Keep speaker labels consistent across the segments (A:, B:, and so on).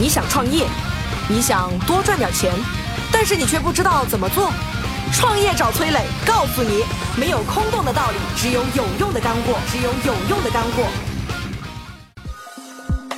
A: 你想创业，你想多赚点钱，但是你却不知道怎么做。创业找崔磊，告诉你，没有空洞的道理，只有有用的干货，只有有用的干货。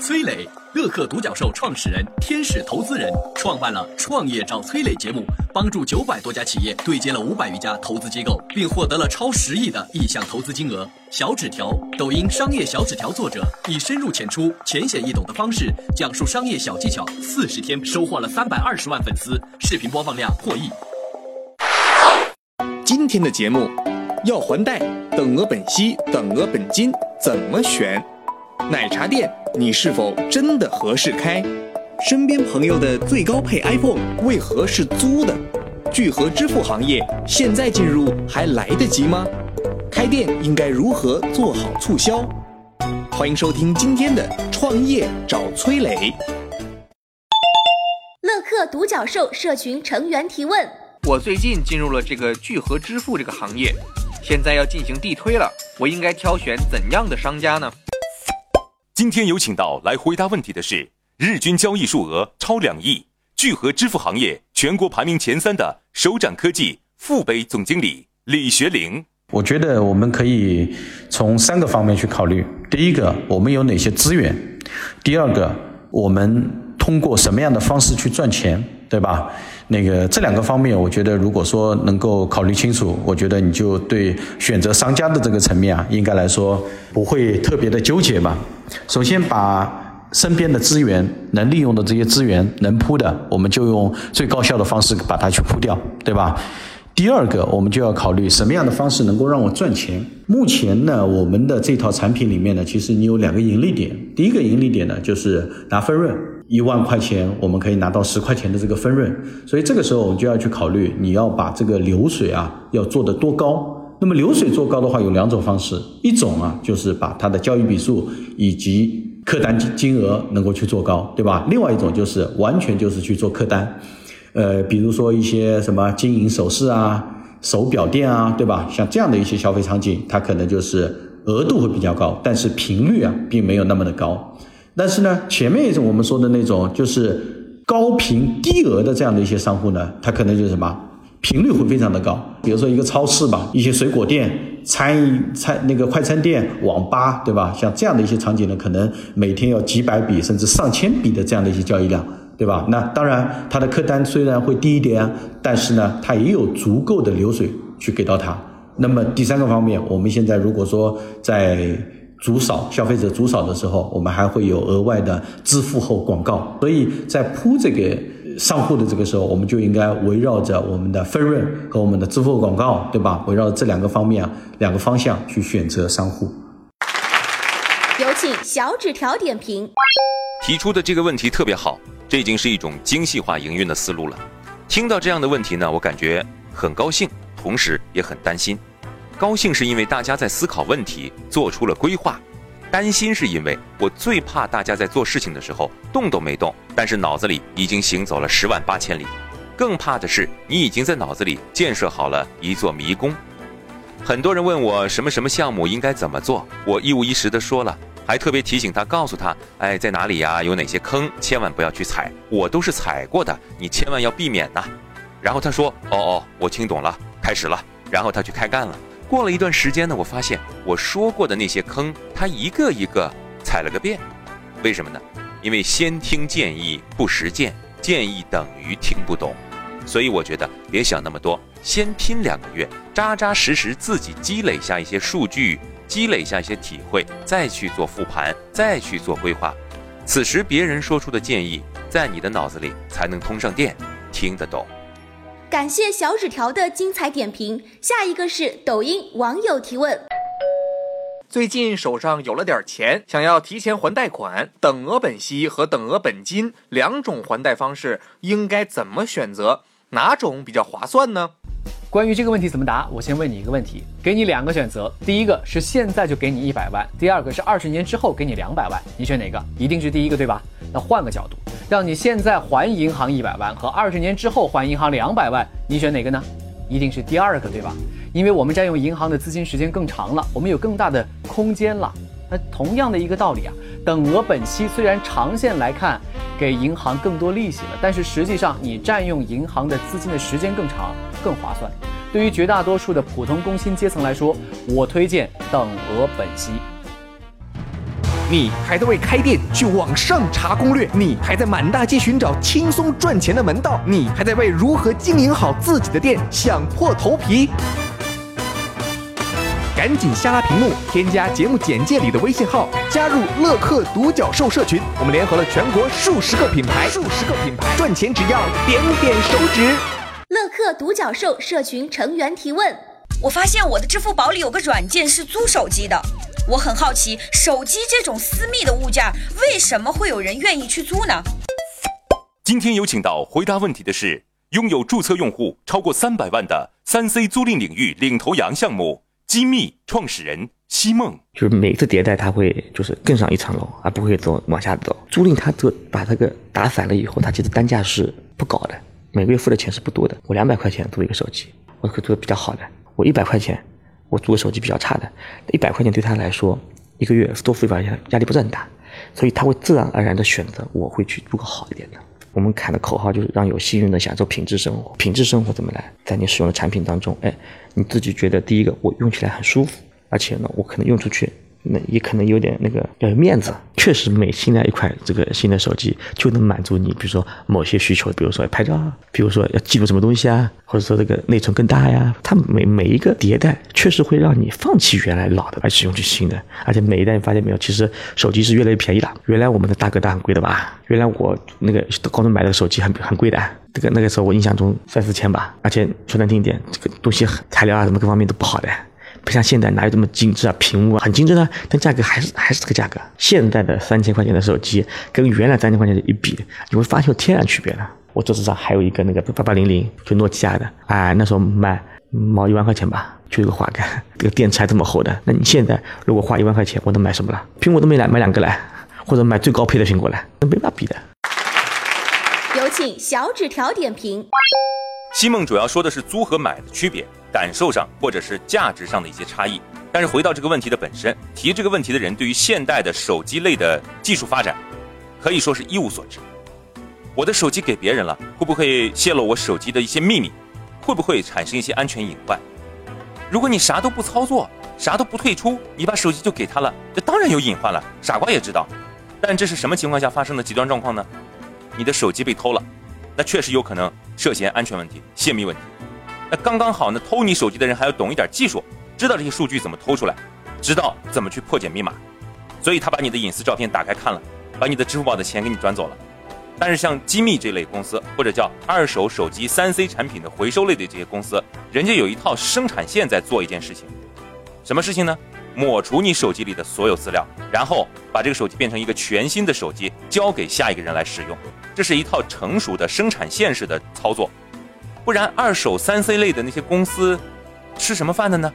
B: 崔磊，乐客独角兽创始人、天使投资人，创办了《创业找崔磊》节目，帮助九百多家企业对接了五百余家投资机构，并获得了超十亿的意向投资金额。小纸条，抖音商业小纸条作者，以深入浅出、浅显易懂的方式讲述商业小技巧，四十天收获了三百二十万粉丝，视频播放量破亿。
C: 今天的节目，要还贷，等额本息，等额本金怎么选？奶茶店，你是否真的合适开？身边朋友的最高配 iPhone 为何是租的？聚合支付行业现在进入还来得及吗？开店应该如何做好促销？欢迎收听今天的创业找崔磊。
D: 乐客独角兽社群成员提问：
E: 我最近进入了这个聚合支付这个行业，现在要进行地推了，我应该挑选怎样的商家呢？
F: 今天有请到来回答问题的是日均交易数额超两亿、聚合支付行业全国排名前三的首展科技副杯总经理李学玲。
G: 我觉得我们可以从三个方面去考虑：第一个，我们有哪些资源；第二个，我们通过什么样的方式去赚钱，对吧？那个这两个方面，我觉得如果说能够考虑清楚，我觉得你就对选择商家的这个层面啊，应该来说不会特别的纠结吧。首先把身边的资源能利用的这些资源能铺的，我们就用最高效的方式把它去铺掉，对吧？第二个，我们就要考虑什么样的方式能够让我赚钱。目前呢，我们的这套产品里面呢，其实你有两个盈利点。第一个盈利点呢，就是拿分润。一万块钱，我们可以拿到十块钱的这个分润，所以这个时候我们就要去考虑，你要把这个流水啊要做得多高。那么流水做高的话，有两种方式，一种啊就是把它的交易笔数以及客单金额能够去做高，对吧？另外一种就是完全就是去做客单，呃，比如说一些什么金银首饰啊、手表店啊，对吧？像这样的一些消费场景，它可能就是额度会比较高，但是频率啊并没有那么的高。但是呢，前面一种我们说的那种，就是高频低额的这样的一些商户呢，他可能就是什么频率会非常的高。比如说一个超市吧，一些水果店、餐饮餐那个快餐店、网吧，对吧？像这样的一些场景呢，可能每天要几百笔甚至上千笔的这样的一些交易量，对吧？那当然，它的客单虽然会低一点，但是呢，它也有足够的流水去给到他。那么第三个方面，我们现在如果说在足少消费者足少的时候，我们还会有额外的支付后广告，所以在铺这个上户的这个时候，我们就应该围绕着我们的分润和我们的支付广告，对吧？围绕这两个方面啊，两个方向去选择商户。
D: 有请小纸条点评。
F: 提出的这个问题特别好，这已经是一种精细化营运的思路了。听到这样的问题呢，我感觉很高兴，同时也很担心。高兴是因为大家在思考问题，做出了规划；担心是因为我最怕大家在做事情的时候动都没动，但是脑子里已经行走了十万八千里。更怕的是你已经在脑子里建设好了一座迷宫。很多人问我什么什么项目应该怎么做，我一五一十的说了，还特别提醒他，告诉他，哎，在哪里呀？有哪些坑，千万不要去踩，我都是踩过的，你千万要避免呐。然后他说，哦哦，我听懂了，开始了。然后他去开干了。过了一段时间呢，我发现我说过的那些坑，他一个一个踩了个遍。为什么呢？因为先听建议不实践，建议等于听不懂。所以我觉得别想那么多，先拼两个月，扎扎实实自己积累下一些数据，积累下一些体会，再去做复盘，再去做规划。此时别人说出的建议，在你的脑子里才能通上电，听得懂。
D: 感谢小纸条的精彩点评。下一个是抖音网友提问：
E: 最近手上有了点钱，想要提前还贷款，等额本息和等额本金两种还贷方式，应该怎么选择？哪种比较划算呢？
H: 关于这个问题怎么答，我先问你一个问题，给你两个选择，第一个是现在就给你一百万，第二个是二十年之后给你两百万，你选哪个？一定是第一个，对吧？那换个角度。让你现在还银行一百万和二十年之后还银行两百万，你选哪个呢？一定是第二个，对吧？因为我们占用银行的资金时间更长了，我们有更大的空间了。那同样的一个道理啊，等额本息虽然长线来看给银行更多利息了，但是实际上你占用银行的资金的时间更长，更划算。对于绝大多数的普通工薪阶层来说，我推荐等额本息。
C: 你还在为开店去网上查攻略？你还在满大街寻找轻松赚钱的门道？你还在为如何经营好自己的店想破头皮？赶紧下拉屏幕，添加节目简介里的微信号，加入乐客独角兽社群。我们联合了全国数十个品牌，数十个品牌赚钱只要点点手指。
D: 乐客独角兽社群成员提问：
I: 我发现我的支付宝里有个软件是租手机的。我很好奇，手机这种私密的物件，为什么会有人愿意去租呢？
F: 今天有请到回答问题的是拥有注册用户超过三百万的三 C 租赁领域领头羊项目机密创始人西梦。
J: 就是每次迭代，它会就是更上一层楼，而不会走往下走。租赁它这把这个打散了以后，它其实单价是不高的，每个月付的钱是不多的。我两百块钱租一个手机，我可租的比较好的；我一百块钱。我租个手机比较差的，一百块钱对他来说，一个月多付一百块钱压力不是很大，所以他会自然而然的选择我会去租个好一点的。我们喊的口号就是让有幸运的享受品质生活。品质生活怎么来？在你使用的产品当中，哎，你自己觉得第一个我用起来很舒服，而且呢，我可能用出去。那也可能有点那个要有面子，确实每新来一款这个新的手机就能满足你，比如说某些需求，比如说拍照，比如说要记录什么东西啊，或者说这个内存更大呀。它每每一个迭代确实会让你放弃原来老的，而使用起新的。而且每一代你发现没有，其实手机是越来越便宜了。原来我们的大哥大很贵的吧？原来我那个高中买的手机很很贵的，这个那个时候我印象中三四千吧。而且说难听一点，这个东西材料啊什么各方面都不好的。不像现在哪有这么精致啊，屏幕啊很精致啊，但价格还是还是这个价格。现在的三千块钱的手机跟原来三千块钱的一比，你会发现有天然区别了。我桌子上还有一个那个八八零零，就诺基亚的，哎，那时候卖毛一万块钱吧，就一个滑盖，这个电池还这么厚的。那你现在如果花一万块钱，我能买什么了？苹果都没来，买两个来，或者买最高配的苹果来，那没法比的。
D: 有请小纸条点评。
F: 西梦主要说的是租和买的区别。感受上或者是价值上的一些差异，但是回到这个问题的本身，提这个问题的人对于现代的手机类的技术发展，可以说是一无所知。我的手机给别人了，会不会泄露我手机的一些秘密？会不会产生一些安全隐患？如果你啥都不操作，啥都不退出，你把手机就给他了，这当然有隐患了，傻瓜也知道。但这是什么情况下发生的极端状况呢？你的手机被偷了，那确实有可能涉嫌安全问题、泄密问题。那刚刚好呢，偷你手机的人还要懂一点技术，知道这些数据怎么偷出来，知道怎么去破解密码，所以他把你的隐私照片打开看了，把你的支付宝的钱给你转走了。但是像机密这类公司，或者叫二手手机三 C 产品的回收类的这些公司，人家有一套生产线在做一件事情，什么事情呢？抹除你手机里的所有资料，然后把这个手机变成一个全新的手机，交给下一个人来使用。这是一套成熟的生产线式的操作。不然，二手三 C 类的那些公司吃什么饭的呢？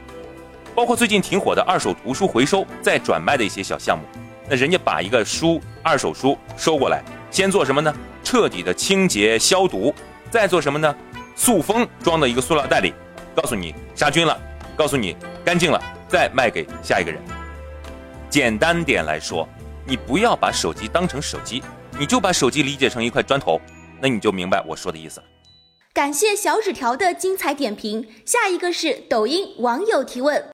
F: 包括最近挺火的二手图书回收再转卖的一些小项目，那人家把一个书二手书收过来，先做什么呢？彻底的清洁消毒，再做什么呢？塑封装到一个塑料袋里，告诉你杀菌了，告诉你干净了，再卖给下一个人。简单点来说，你不要把手机当成手机，你就把手机理解成一块砖头，那你就明白我说的意思了。
D: 感谢小纸条的精彩点评。下一个是抖音网友提问。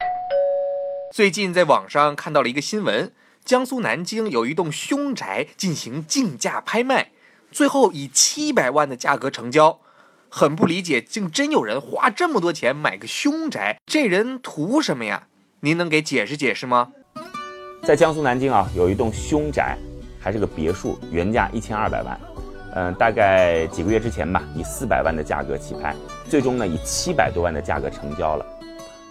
E: 最近在网上看到了一个新闻，江苏南京有一栋凶宅进行竞价拍卖，最后以七百万的价格成交。很不理解，竟真有人花这么多钱买个凶宅，这人图什么呀？您能给解释解释吗？
K: 在江苏南京啊，有一栋凶宅，还是个别墅，原价一千二百万。嗯，大概几个月之前吧，以四百万的价格起拍，最终呢以七百多万的价格成交了。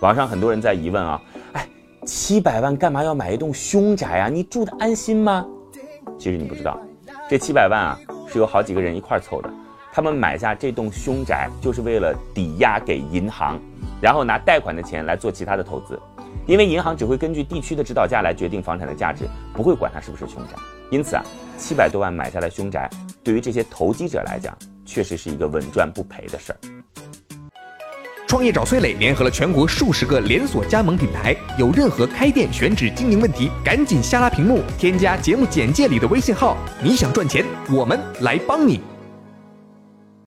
K: 网上很多人在疑问啊，哎，七百万干嘛要买一栋凶宅啊？你住的安心吗？其实你不知道，这七百万啊是有好几个人一块凑的，他们买下这栋凶宅就是为了抵押给银行，然后拿贷款的钱来做其他的投资，因为银行只会根据地区的指导价来决定房产的价值，不会管它是不是凶宅。因此啊，七百多万买下来凶宅。对于这些投机者来讲，确实是一个稳赚不赔的事儿。
C: 创业找崔磊联合了全国数十个连锁加盟品牌，有任何开店选址经营问题，赶紧下拉屏幕，添加节目简介里的微信号。你想赚钱，我们来帮你。